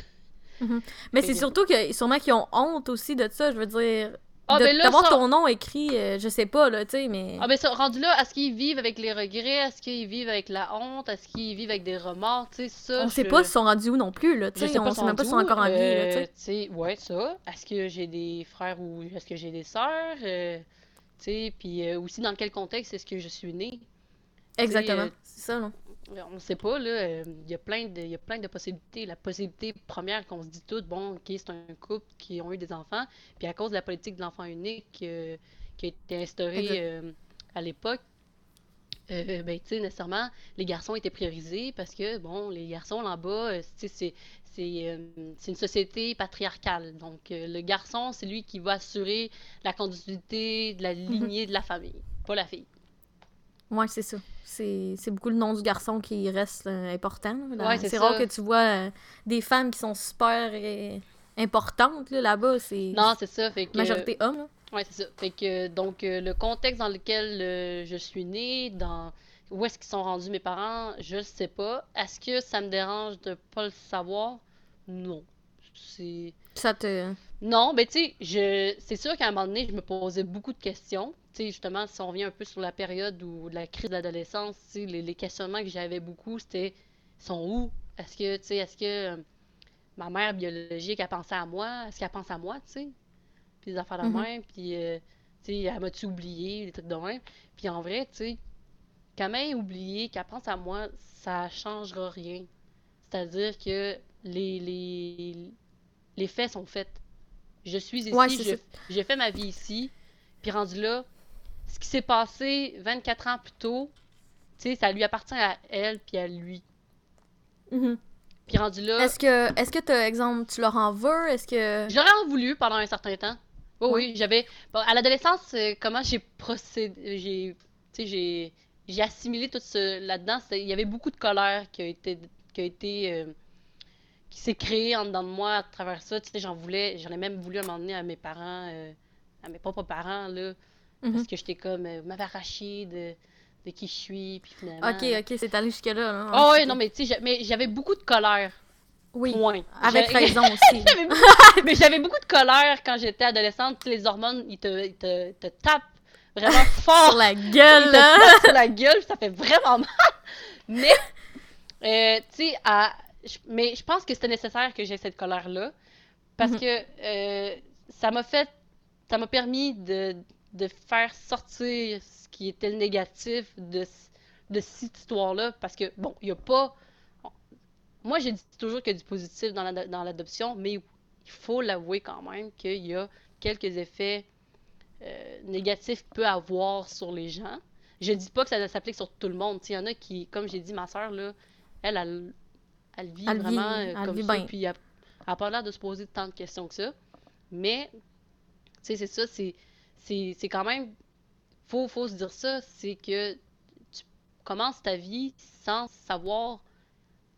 Mais Fait c'est surtout que sûrement qu'ils ont honte aussi de ça, je veux dire. Ah, de- ben là, D'avoir ça- ton nom écrit, euh, je sais pas, là, tu sais, mais... Ah, ben ça, rendu là, est-ce qu'ils vivent avec les regrets? Est-ce qu'ils vivent avec la honte? Est-ce qu'ils vivent avec des remords? Tu sais, ça. on sait je- pas s'ils sont rendus où non plus, là, tu sais, on sait même pas s'ils sont encore en vie, là, tu euh, sais. tu sais, ouais, ça. Est-ce que j'ai des frères ou est-ce que j'ai des sœurs? euh, tu sais, puis euh, aussi dans quel contexte est-ce que je suis née? Exactement, c'est ça, là. On ne sait pas, là. euh, Il y a plein de, il y a plein de possibilités. La possibilité première qu'on se dit toutes, bon, ok, c'est un couple qui ont eu des enfants, puis à cause de la politique de l'enfant unique euh, qui a été instaurée euh, à l'époque, euh, ben, tu sais, nécessairement, les garçons étaient priorisés parce que, bon, les garçons là-bas, euh, tu sais, c'est, euh, une société patriarcale. Donc, euh, le garçon, c'est lui qui va assurer la continuité de la Mhm. lignée de la famille, pas la fille. Ouais, c'est ça. C'est beaucoup le nom du garçon qui reste euh, important. Ouais, c'est rare que tu vois euh, des femmes qui sont super euh, importantes, là, là-bas, c'est Non, c'est ça. Fait que, majorité homme. Ouais, c'est ça. Fait que, donc, euh, le contexte dans lequel je suis née, dans où est-ce qu'ils sont rendus mes parents, je le sais pas. Est-ce que ça me dérange de pas le savoir? Non. C'est... Ça te... Non, ben tu sais, je... c'est sûr qu'à un moment donné, je me posais beaucoup de questions. Sais, justement, si on revient un peu sur la période où de la crise de l'adolescence, les, les questionnements que j'avais beaucoup, c'était, sont où? Est-ce que, tu sais, est-ce que euh, ma mère biologique, elle pensait à moi? Est-ce qu'elle pense à moi, tu sais? Puis des affaires de Mhm. même, puis, euh, tu sais, elle m'a-tu oublié, des trucs de même? Puis en vrai, tu sais, qu'elle m'ait oublié, qu'elle pense à moi, ça changera rien. C'est-à-dire que les, les, les faits sont faits. Je suis ici, Ouais, je- fait ma vie ici, puis rendu là, ce qui s'est passé 24 ans plus tôt, tu sais, ça lui appartient à elle puis à lui. Mhm. Puis rendu là, Est-ce que, est-ce que t'as, exemple, tu leur en veux? Est-ce que... j'aurais en voulu pendant un certain temps. Oh Ouais. oui, j'avais bon, à l'adolescence euh, comment j'ai procédé j'ai tu sais j'ai j'ai assimilé tout ce là-dedans, il y avait beaucoup de colère qui a été qui a été euh, qui s'est créée en dedans de moi à travers ça, tu sais, j'en voulais, j'en ai même voulu à un moment donné à mes parents euh, à mes propres parents là Mhm. parce que j'étais comme euh, vous m'avez arraché de de qui je suis puis finalement Ok, ok, c'est allé jusque-là. là. Oh ouais, non mais tu sais j'avais beaucoup de colère. Oui, Point. avec raison [LAUGHS] aussi. Beaucoup- mais j'avais beaucoup de colère quand j'étais adolescente. Les hormones, ils te, ils te, te tapent vraiment [LAUGHS] fort Sur la Ils gueule, te là! tapent sur la gueule, ça fait vraiment mal. Mais, euh, tu sais, à- je- mais je pense que c'était nécessaire que j'ai cette colère-là parce Mhm. que euh, ça m'a fait, ça m'a permis de, de faire sortir ce qui était le négatif de, de cette histoire-là parce que, bon, il n'y a pas. Moi, j'ai dit toujours qu'il y a du positif dans la- dans l'adoption, mais il faut l'avouer quand même qu'il y a quelques effets euh, négatifs qu'il peut avoir sur les gens. Je dis pas que ça s'applique sur tout le monde. Il y en a qui, comme j'ai dit, ma soeur, là, elle, elle, elle vit Elle vraiment euh, comme vit ça, bien. puis elle n'a pas l'air de se poser tant de questions que ça. Mais, tu sais, c'est ça, c'est, c'est, quand même, faut, faut se dire ça, c'est que tu commences ta vie sans savoir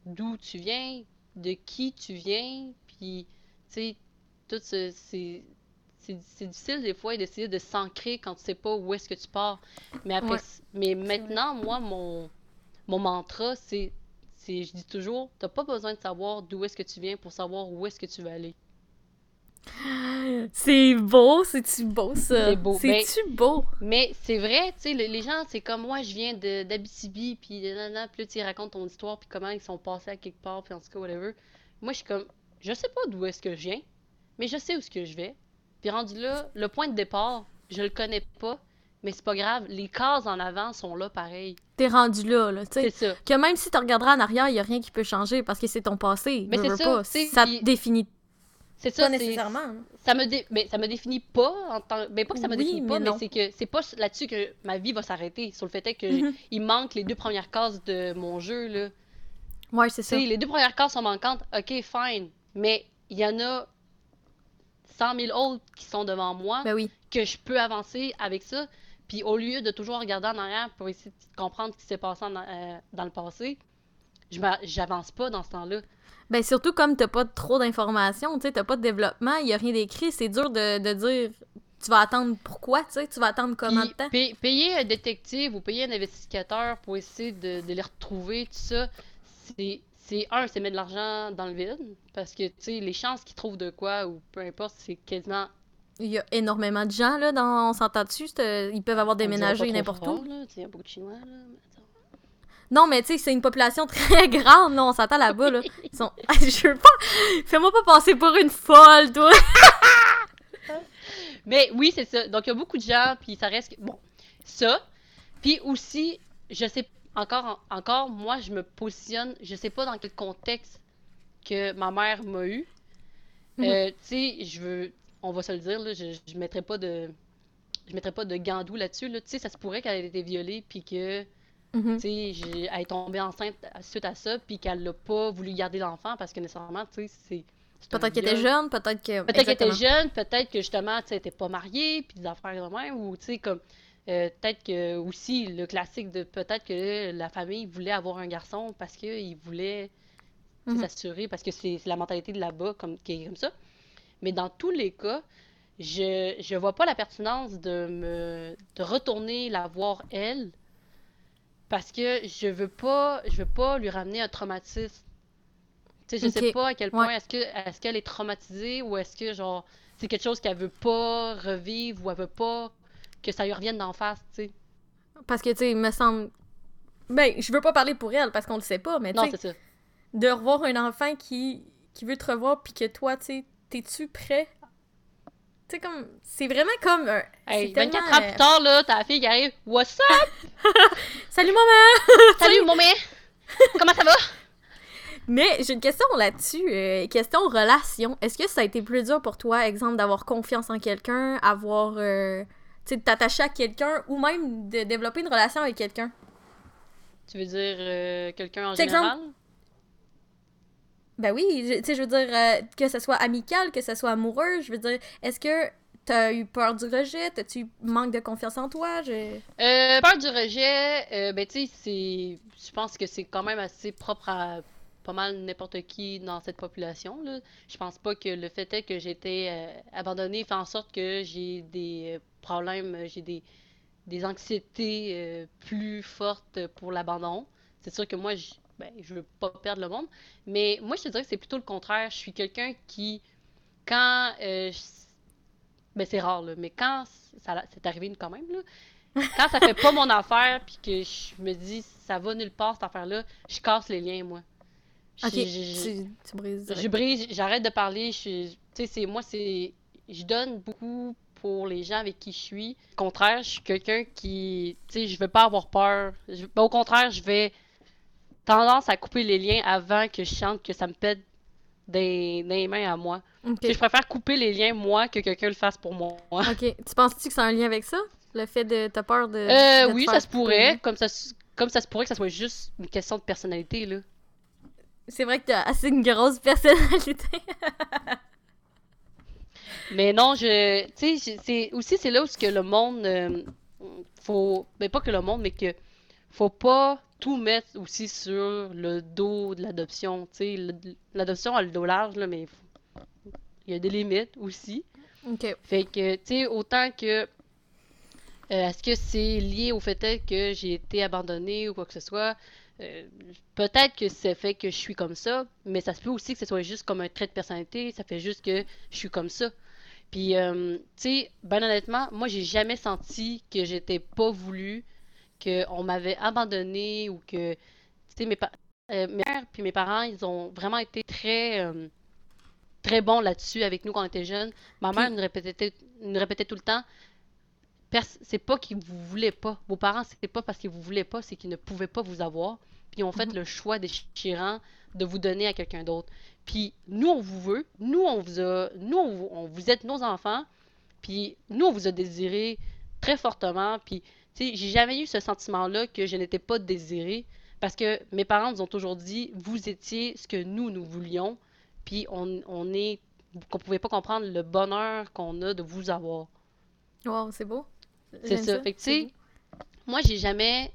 d'où tu viens, de qui tu viens, puis, tu sais, tout ce, c'est, difficile des fois d'essayer de s'ancrer quand tu sais pas où est-ce que tu pars. Mais après, Ouais. c- mais maintenant, moi, mon, mon mantra, c'est, c'est, je dis toujours, t'as pas besoin de savoir d'où est-ce que tu viens pour savoir où est-ce que tu vas aller. C'est beau, c'est-tu beau, ça? C'est beau. Ben, C'est-tu beau? Mais c'est vrai, tu sais, le- les gens, c'est comme moi, je viens d'Abitibi, puis nanana, puis là, tu racontes ton histoire, puis comment ils sont passés à quelque part, puis en tout cas, whatever. Moi, je suis comme, je sais pas d'où est-ce que je viens, mais je sais où est-ce que je vais. Puis rendu là, le point de départ, je le connais pas, mais c'est pas grave, les cases en avant sont là pareil. T'es rendu là, là, tu sais. C'est ça. Que même si tu regarderas en arrière, il y a rien qui peut changer parce que c'est ton passé. Mais c'est ça, pas. Ça te définit C'est ça, pas nécessairement. hein. ça me dé- mais ça me définit pas en tant mais pas que ça me Oui, définit pas mais c'est que c'est pas là-dessus que ma vie va s'arrêter sur le fait que Mhm. il manque les deux premières cases de mon jeu là Ouais, c'est ça. les deux premières cases sont manquantes, ok, fine. Mais il y en a 100 000 autres qui sont devant moi, Ben oui. que je peux avancer avec ça. Puis au lieu de toujours regarder en arrière pour essayer de comprendre ce qui s'est passé en- euh, dans le passé, j'avance pas dans ce temps-là. Ben surtout comme t'as pas trop d'informations, tu sais, t'as pas de développement, il y a rien d'écrit, c'est dur de, de dire tu vas attendre pourquoi, tu sais, tu vas attendre combien de temps. pay- payer un détective ou payer un investigateur pour essayer de, de les retrouver, tout ça, c'est, c'est un, c'est mettre de l'argent dans le vide. Parce que, tu sais, les chances qu'ils trouvent de quoi ou peu importe, c'est quasiment Il y a énormément de gens là, dans, on s'entend dessus, c'est- ils peuvent avoir déménagé n'importe fort, où. là. Tu sais, Il y a beaucoup de Chinois, là. Non, mais tu sais, c'est une population très [LAUGHS] grande, là, on s'entend là-bas, là. [LAUGHS] Ils sont... [LAUGHS] Je veux pas... Fais-moi pas passer pour une folle, toi! Mais oui, c'est ça. Donc, il y a beaucoup de gens, puis ça reste... Bon, ça. Puis aussi, je sais... Encore, encore, moi, je me positionne... Je sais pas dans quel contexte que ma mère m'a eu. Euh, tu sais, je veux... On va se le dire, là, je, je mettrais pas de... Je mettrais pas de gandou là-dessus, là. Tu sais, ça se pourrait qu'elle ait été violée, puis que... Mhm. j'ai- elle est tombée enceinte suite à ça, puis qu'elle n'a pas voulu garder l'enfant parce que nécessairement, tu sais, c'est. Peut-être qu'elle était jeune, peut-être que... Peut-être qu'elle était jeune, peut-être que justement, tu sais, pas mariée, puis des affaires de même, ou tu sais, comme. euh, peut-être que aussi, le classique de peut-être que la famille voulait avoir un garçon parce qu'ils voulaient Mhm. s'assurer, parce que c'est la mentalité de là-bas comme, qui est comme ça. Mais dans tous les cas, je, je vois pas la pertinence de me de retourner la voir elle parce que je veux pas je veux pas lui ramener un traumatisme. Tu sais, je sais pas à quel point ouais. est-ce que est-ce qu'elle est traumatisée ou est-ce que genre c'est quelque chose qu'elle veut pas revivre ou elle veut pas que ça lui revienne d'en face, tu sais. Parce que, tu sais, il me semble... Ben, je veux pas parler pour elle, parce qu'on le sait pas, mais tu sais, de revoir un enfant qui, qui veut te revoir, puis que toi, tu sais, t'es-tu prêt? Tu sais, comme... C'est vraiment comme un... Hey, c'est tellement, 24 ans euh, plus tard là, t'as la fille qui arrive, "What's up? [LAUGHS] Salut, maman! [LAUGHS] Salut mec. Comment ça va?" Mais j'ai une question là-dessus, euh, question relation. Est-ce que ça a été plus dur pour toi, exemple, d'avoir confiance en quelqu'un, avoir, euh, tu sais, de t'attacher à quelqu'un, ou même de développer une relation avec quelqu'un? Tu veux dire euh, quelqu'un en exemple, général? Ben oui, tu sais, je veux dire, euh, que ce soit amical, que ce soit amoureux, je veux dire, est-ce que t'as eu peur du rejet? T'as-tu manque de confiance en toi? Je... Euh, peur du rejet, euh, ben tu sais, c'est, je pense que c'est quand même assez propre à pas mal n'importe qui dans cette population là. Je pense pas que le fait est que été euh, abandonnée fait en sorte que j'ai des euh, problèmes, j'ai des des anxiétés plus fortes pour l'abandon. C'est sûr que moi, ben, je veux pas perdre le monde, mais moi je te dirais que c'est plutôt le contraire. Je suis quelqu'un qui, quand, euh, je- ben c'est rare là, mais quand ça c'est arrivé quand même là. Quand ça fait pas mon affaire, puis que je me dis ça va nulle part cette affaire-là, je casse les liens, moi. Ok, J'ai- j'ai- tu, tu brises. je brise, j'arrête de parler. Je, tu sais, c'est moi, c'est, je donne beaucoup pour les gens avec qui je suis. Au contraire, je suis quelqu'un qui, tu sais, je vais pas avoir peur. Je- ben, au contraire, je vais tendance à couper les liens avant que je sente que ça me pète des, des mains à moi. Ok. Tu sais, je préfère couper les liens moi que quelqu'un le fasse pour moi. [LAUGHS] Ok. Tu penses-tu que c'est un lien avec ça? Le fait de. T'as peur de. Euh, de oui, ça se pourrait. Comme ça, se- comme ça se pourrait que ça soit juste une question de personnalité, là. C'est vrai que t'as assez une grosse personnalité. [LAUGHS] Mais non, je, tu sais, c'est aussi c'est là où ce que le monde, euh, faut, ben pas que le monde, mais que faut pas tout mettre aussi sur le dos de l'adoption. L'adoption a le dos large, là, mais il y a des limites aussi. Fait que, tu sais, autant que. euh, Est-ce que c'est lié au fait que j'ai été abandonnée ou quoi que ce soit? Euh, peut-être que c'est fait que je suis comme ça, mais ça se peut aussi que ce soit juste comme un trait de personnalité, ça fait juste que je suis comme ça. Puis, euh, tu sais, ben honnêtement, moi, j'ai jamais senti que j'étais pas voulu, qu'on m'avait abandonné ou que, tu sais, mes, euh, mes mères puis mes parents, ils ont vraiment été très, euh, très bons là-dessus avec nous quand on était jeunes. Ma mère nous répétait, nous répétait tout le temps, c'est pas qu'ils vous voulaient pas. Vos parents, c'est pas parce qu'ils vous voulaient pas, c'est qu'ils ne pouvaient pas vous avoir. Puis ils ont fait Mhm. le choix déchirant de vous donner à quelqu'un d'autre. Puis nous, on vous veut. Nous, on vous a. Nous, on vous, on- vous êtes nos enfants. Puis nous, on vous a désiré très fortement. Puis, sais, j'ai jamais eu ce sentiment-là que je n'étais pas désirée. Parce que mes parents nous ont toujours dit, vous étiez ce que nous, nous voulions. Puis on, on est. qu'on pouvait pas comprendre le bonheur qu'on a de vous avoir. Wow, c'est beau. C'est J'aime ça. Fait que, tu sais, moi, j'ai jamais.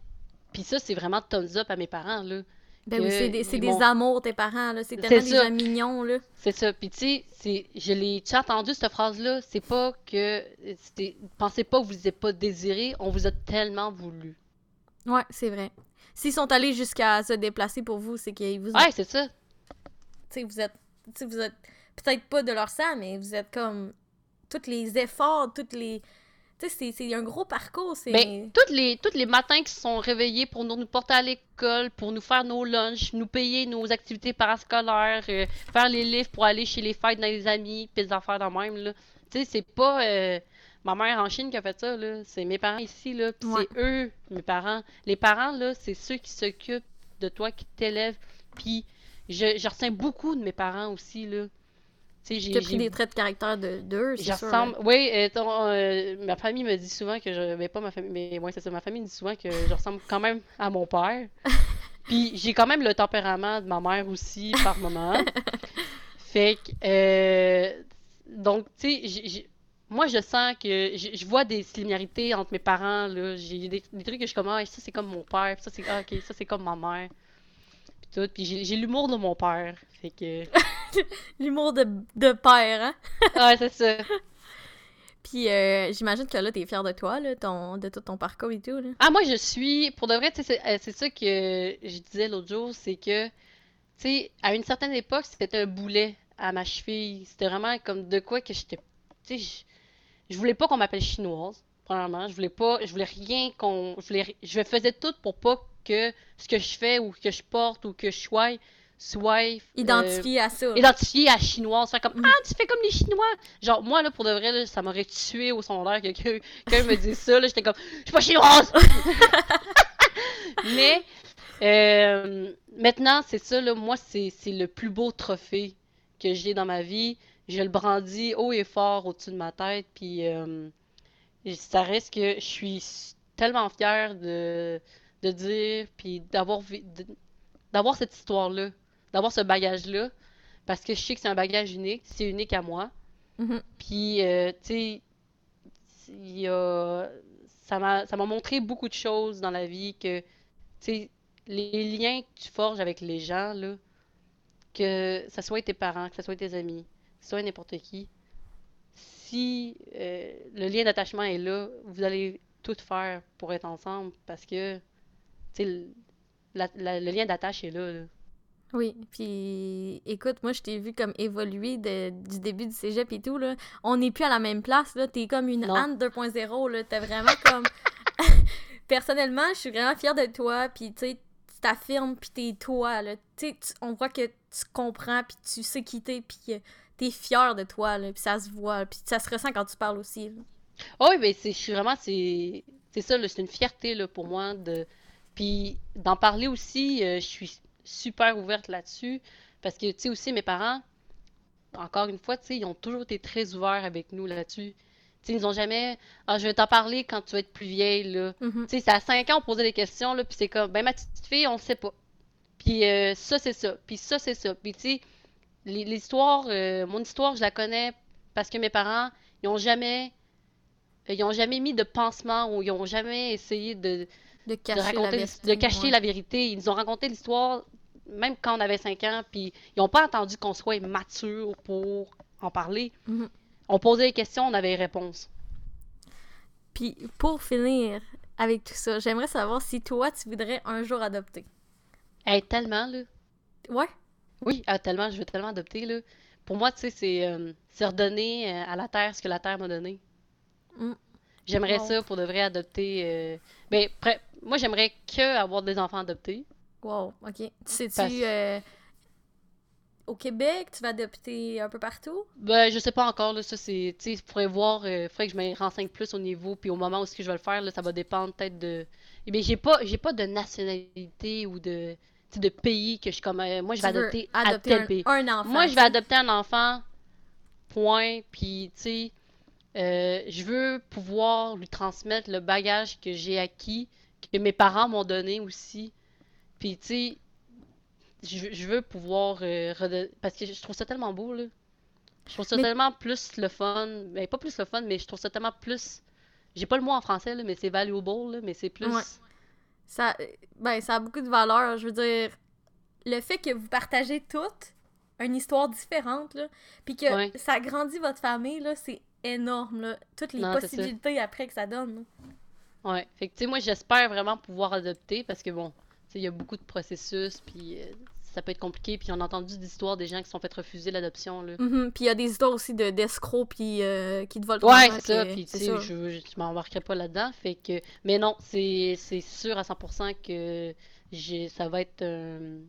Puis ça, c'est vraiment thumbs up à mes parents, là. Ben oui, c'est des, c'est des amours, tes parents, là. C'est tellement des gens mignons, là. C'est ça. Puis tu sais, je l'ai as entendu cette phrase-là, c'est pas que pensez pas que vous n'êtes pas désiré, on vous a tellement voulu. Ouais, c'est vrai. S'ils sont allés jusqu'à se déplacer pour vous, c'est qu'ils vous ont... Ouais, c'est ça. Tu sais, vous êtes... Tu sais, vous êtes... Peut-être pas de leur sang, mais vous êtes comme... Tous les efforts, toutes les... Tu sais, c'est- c'est un gros parcours, c'est... Ben, tous les, tous les matins qui se sont réveillés pour nous, nous porter à l'école, pour nous faire nos lunchs, nous payer nos activités parascolaires, euh, faire les livres pour aller chez les fêtes dans les amis, puis des affaires dans même, là. Tu sais, c'est pas euh, ma mère en Chine qui a fait ça, là. C'est mes parents ici, là. Puis Ouais. c'est eux, mes parents. Les parents, là, c'est ceux qui s'occupent de toi, qui t'élèvent. Puis je, je retiens beaucoup de mes parents aussi, là. J'ai... Pris des traits de caractère de d'eux, c'est sûr. ressemble. Oui, euh, ton- euh, ma famille me dit souvent que je. Mais pas ma famille, mais ouais, c'est ça. Ma famille me dit souvent que je ressemble quand même à mon père. [LAUGHS] Puis j'ai quand même le tempérament de ma mère aussi par moment. [LAUGHS] fait que. euh, donc, tu sais, moi je sens que. Je vois des similarités entre mes parents, là. J'ai des, des trucs que je suis comme, ah, ça c'est comme mon père, puis ça c'est. Ah, ok, ça c'est comme ma mère. Puis tout. Puis j'ai l'humour de mon père. Fait que. [LAUGHS] [LAUGHS] L'humour de, de père, hein? [LAUGHS] Ouais, c'est ça. Puis euh, j'imagine que là, t'es fier de toi, là, ton, de tout ton parcours et tout, là. Ah, moi, je suis. Pour de vrai, c'est euh, c'est ça que je disais l'autre jour, c'est que, tu sais, à une certaine époque, c'était un boulet à ma cheville. C'était vraiment comme de quoi que j'étais. Tu sais, je, je voulais pas qu'on m'appelle chinoise, premièrement. Je voulais pas. Je voulais rien qu'on. Je voulais, je faisais tout pour pas que ce que je fais ou que je porte ou que je sois soit. euh, Identifié à ça. là. identifié à chinoise, faire comme Mm. Ah, tu fais comme les Chinois! Genre, moi, là, pour de vrai, là, ça m'aurait tué au secondaire que quelqu'un me dise ça, là, j'étais comme Je suis pas chinoise! [LAUGHS] Mais, euh, maintenant, c'est ça, là, moi, c'est le plus beau trophée que j'ai dans ma vie. Je le brandis haut et fort au-dessus de ma tête, puis euh, ça reste que je suis tellement fière de, de dire, puis d'avoir d'avoir cette histoire-là, d'avoir ce bagage-là, parce que je sais que c'est un bagage unique, c'est unique à moi. Mhm. Puis, euh, tu sais, il y a... ça m'a ça m'a montré beaucoup de choses dans la vie que, tu sais, les liens que tu forges avec les gens, là, que ça soit tes parents, que ça soit tes amis, que ce soit n'importe qui, si euh, le lien d'attachement est là, vous allez tout faire pour être ensemble parce que, tu sais, le lien d'attache est là, là. Oui, puis écoute, moi je t'ai vu comme évoluer de- du début du cégep et tout, là. On n'est plus à la même place, là. T'es comme une Non. Anne 2.0, là. T'es vraiment comme... [LAUGHS] Personnellement, je suis vraiment fière de toi, puis tu sais, tu t'affirmes, puis t'es toi, là. Tu sais, on voit que tu comprends, puis tu sais qui t'es, puis t'es fière de toi, là, puis ça se voit, puis ça se ressent quand tu parles aussi, là. Oh oui, mais c'est, je suis vraiment, c'est, c'est ça, là, c'est une fierté là, pour moi de, puis d'en parler aussi. euh, je suis super ouverte là-dessus parce que tu sais aussi mes parents, encore une fois, tu sais, ils ont toujours été très ouverts avec nous là-dessus. Tu sais, ils ont jamais, ah, je vais t'en parler quand tu vas être plus vieille là. Mhm. Tu sais, c'est à 5 ans on posait des questions là, puis c'est comme, ben ma petite fille, on le sait pas. Puis euh, ça c'est ça, puis ça c'est ça. Puis tu sais, l'histoire, euh, mon histoire, je la connais parce que mes parents, ils ont jamais ils ont jamais mis de pansement ou ils ont jamais essayé de, De de, cacher raconter la vérité. de cacher ouais. la vérité. Ils nous ont raconté l'histoire même quand on avait 5 ans, puis ils n'ont pas attendu qu'on soit mature pour en parler. Mhm. On posait des questions, on avait les réponses. Puis pour finir avec tout ça, j'aimerais savoir si toi, tu voudrais un jour adopter. Hey, tellement, là. Ouais? Oui, ah, tellement, je veux tellement adopter, là. Pour moi, tu sais, c'est euh, c'est redonner euh, à la Terre ce que la Terre m'a donné. Mm. J'aimerais ça pour de vrai adopter. euh, Ben, près- moi, j'aimerais que avoir des enfants adoptés. Wow, ok. Tu sais-tu, Parce- euh, au Québec, tu vas adopter un peu partout? Ben, je sais pas encore, là, ça c'est, tu sais, il faudrait voir, euh, faudrait que je me renseigne plus au niveau, puis au moment où est-ce que je vais le faire, là, ça va dépendre peut-être de, eh bien, j'ai pas, j'ai pas de nationalité ou de, tu sais, de pays que je suis comme, euh, moi je vais adopter à adopter tel un, pays. un enfant. Moi, je vais adopter un enfant, point, puis tu sais, euh, je veux pouvoir lui transmettre le bagage que j'ai acquis, que mes parents m'ont donné aussi, puis tu sais, je, veux- je veux pouvoir euh, parce que je trouve ça tellement beau là. Je trouve ça Mais- tellement plus le fun, ben pas plus le fun, mais je trouve ça tellement plus. J'ai pas le mot en français là, mais c'est valuable là, mais c'est plus. Ouais. Ça, euh, ben, ça a beaucoup de valeur. Je veux dire, le fait que vous partagez toutes une histoire différente, là, puis que Ouais. ça agrandit votre famille, là, c'est énorme, là. Toutes les Non, possibilités après que ça donne. là. Ouais. Fait que tu sais, moi j'espère vraiment pouvoir adopter parce que bon, tu sais, il y a beaucoup de processus, puis euh, ça peut être compliqué, puis on a entendu des histoires des gens qui se sont fait refuser l'adoption là. Mhm. Puis il y a des histoires aussi de d'escrocs puis euh, qui te volent ton Ouais, c'est ça, puis tu sais, je, je, je m'embarquerai pas là-dedans, fait que... Mais non, c'est sûr à 100% que j'ai ça va être... euh,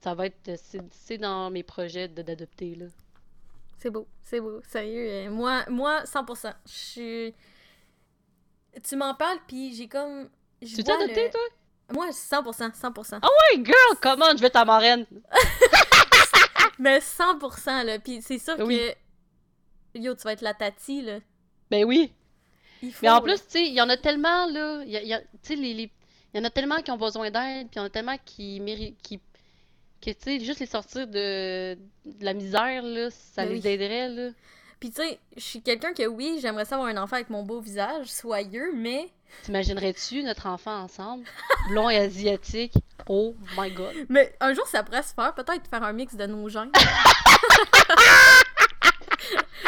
ça va être... C'est dans mes projets d'adopter, là. C'est beau, c'est beau, sérieux. euh, moi, moi, 100%. Je suis... Tu m'en parles, puis j'ai comme... je Tu t'es vois adopté, le- toi? Moi, 100%, 100%. Hey girl, comment je vais ta marraine? [LAUGHS] Mais 100%, là. Puis c'est sûr Oui. que... Yo, tu vas être la tati, là. Ben oui. Il faut, Mais en plus, tu sais, il y en a tellement, là, y, a- il y a- tu sais, les, les- il y en a tellement qui ont besoin d'aide, puis il y en a tellement qui méritent, qui, que, tu sais, juste les sortir de, de la misère, là, ça Ben les oui. aiderait, là. Puis tu sais, je suis quelqu'un que, oui, j'aimerais ça avoir un enfant avec mon beau visage, soyeux, mais... T'imaginerais-tu notre enfant ensemble? Blond et asiatique? Oh my god. Mais un jour, ça pourrait se faire. Peut-être faire un mix de nos gènes. [LAUGHS]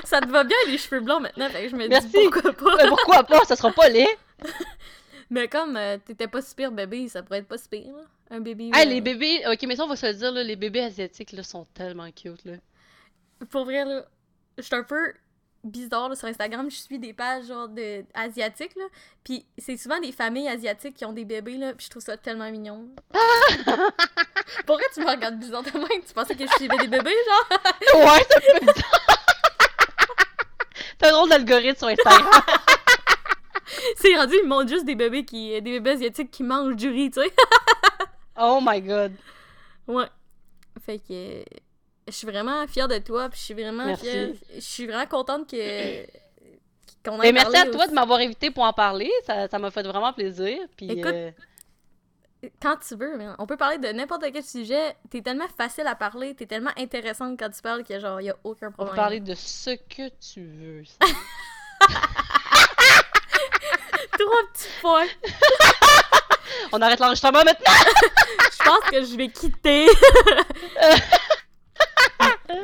ça te va bien, les cheveux blancs, maintenant. Fait que je me Merci. dis, pourquoi pas? Mais pourquoi pas? Ça sera pas laid. [LAUGHS] Mais comme euh, t'étais pas si pire bébé, ça pourrait être pas si pire, là. Un bébé... Hey, euh, les bébés, ok, mais ça, on va se le dire, là, les bébés asiatiques, là, sont tellement cute, là. Pour vrai, là, je suis un peu bizarre, là, sur Instagram. Je suis des pages, genre, de... asiatiques, là. Puis c'est souvent des familles asiatiques qui ont des bébés, là. Puis je trouve ça tellement mignon. [LAUGHS] Pourquoi tu me regardes bizarre de même? Tu pensais que je suivais des bébés, genre? [LAUGHS] Ouais, fait bizarre. T'as un drôle d'algorithme sur Instagram. [LAUGHS] C'est rendu, ils montrent juste des bébés qui... des bébés asiatiques qui mangent du riz, tu sais. Oh my god. Ouais. Fait que euh, je suis vraiment fière de toi, puis je suis vraiment Merci. fière. Je suis vraiment contente que qu'on Mais merci parlé à toi aussi. de m'avoir invité pour en parler. Ça, ça m'a fait vraiment plaisir. Puis, Écoute, euh, Quand tu veux, man. on peut parler de n'importe quel sujet. T'es tellement facile à parler, t'es tellement intéressante quand tu parles que genre y a aucun on problème. va parler de ce que tu veux. [LAUGHS] Trois petits points. [LAUGHS] On arrête l'enregistrement maintenant. [LAUGHS] Je pense que je vais quitter.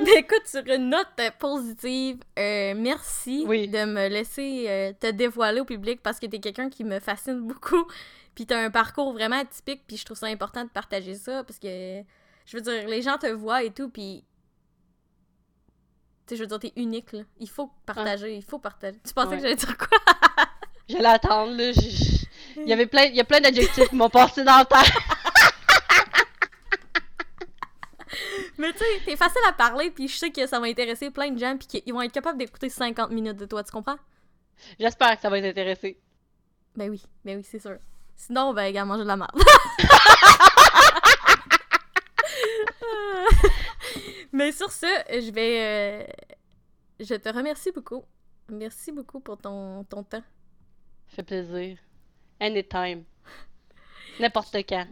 Mais [LAUGHS] écoute, sur une note euh, positive, euh, merci Oui. de me laisser euh, te dévoiler au public parce que t'es quelqu'un qui me fascine [LAUGHS] beaucoup. Puis t'as un parcours vraiment atypique, puis je trouve ça important de partager ça parce que, je veux dire, les gens te voient et tout, puis. Tu sais, je veux dire, t'es unique, là. Il faut partager, il faut partager. Tu pensais Ouais. que j'allais dire quoi? [LAUGHS] J'allais attendre, là. Il y avait plein, il y a plein d'adjectifs qui m'ont passé dans la tête. Mais tu sais, t'es facile à parler, puis je sais que ça va intéresser plein de gens, puis qu'ils vont être capables d'écouter 50 minutes de toi, tu comprends? J'espère que ça va t'intéresser. Ben oui, ben oui, c'est sûr. Sinon, ben, gars, manger de la merde. [LAUGHS] Mais sur ce, je vais. euh, Je te remercie beaucoup. Merci beaucoup pour ton, ton temps. Ça fait plaisir. Anytime. N'importe quand.